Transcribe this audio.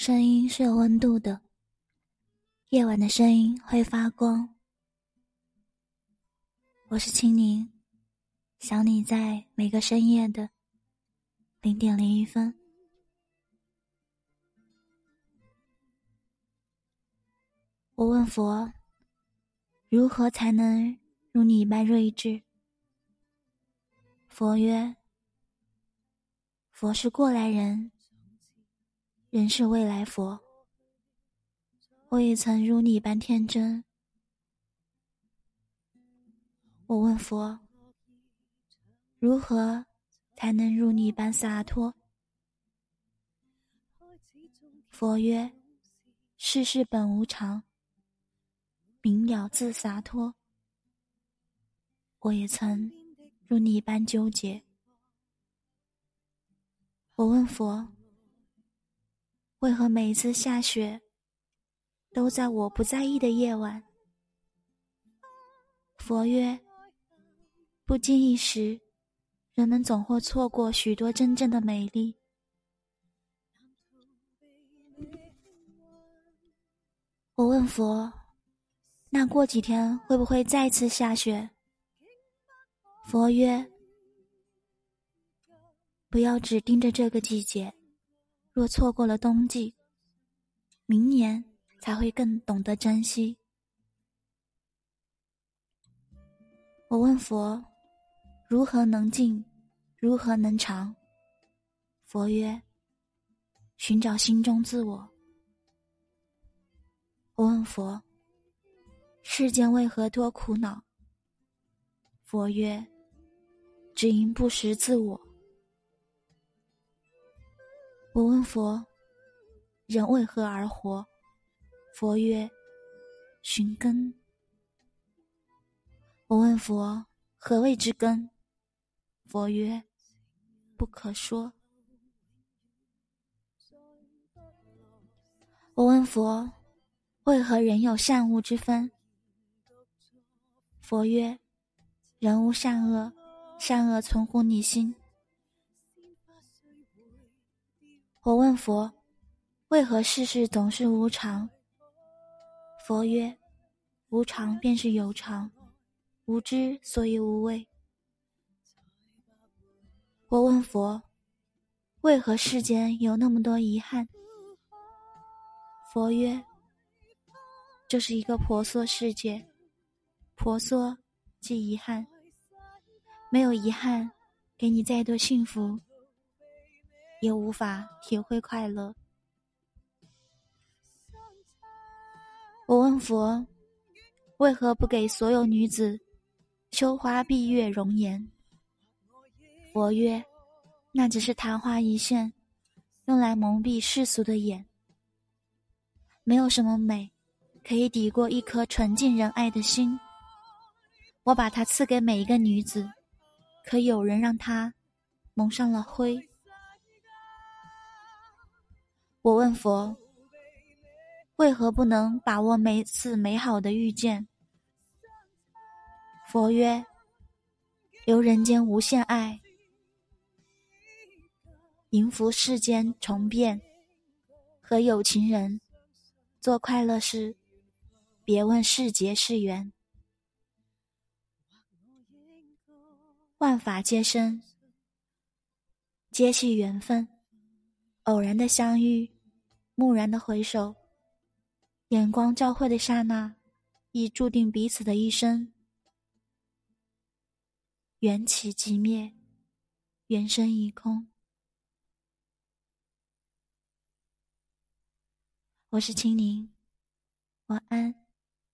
声音是有温度的，夜晚的声音会发光。我是青柠，想你在每个深夜的零点零一分。我问佛：如何才能如你一般睿智？佛曰：佛是过来人。人是未来佛，我也曾如你般天真。我问佛：如何才能如你般洒脱？佛曰：世事本无常，明了自洒脱。我也曾如你般纠结。我问佛。为何每次下雪，都在我不在意的夜晚？佛曰：不经意时，人们总会错过许多真正的美丽。我问佛：那过几天会不会再次下雪？佛曰：不要只盯着这个季节。若错过了冬季，明年才会更懂得珍惜。我问佛：如何能静？如何能长？佛曰：寻找心中自我。我问佛：世间为何多苦恼？佛曰：只因不识自我。我问佛：“人为何而活？”佛曰：“寻根。”我问佛：“何谓之根？”佛曰：“不可说。”我问佛：“为何人有善恶之分？”佛曰：“人无善恶，善恶存乎你心。”我问佛：“为何世事总是无常？”佛曰：“无常便是有常，无知所以无畏。”我问佛：“为何世间有那么多遗憾？”佛曰：“这是一个婆娑世界，婆娑即遗憾，没有遗憾，给你再多幸福。”也无法体会快乐。我问佛：为何不给所有女子羞花闭月容颜？佛曰：那只是昙花一现，用来蒙蔽世俗的眼。没有什么美，可以抵过一颗纯净仁爱的心。我把它赐给每一个女子，可有人让她蒙上了灰。我问佛：为何不能把握每次美好的遇见？佛曰：由人间无限爱，迎福世间重变，和有情人做快乐事，别问是劫是缘，万法皆生，皆系缘分。偶然的相遇，蓦然的回首，眼光交汇的刹那，已注定彼此的一生。缘起即灭，缘生已空。我是青柠，晚安。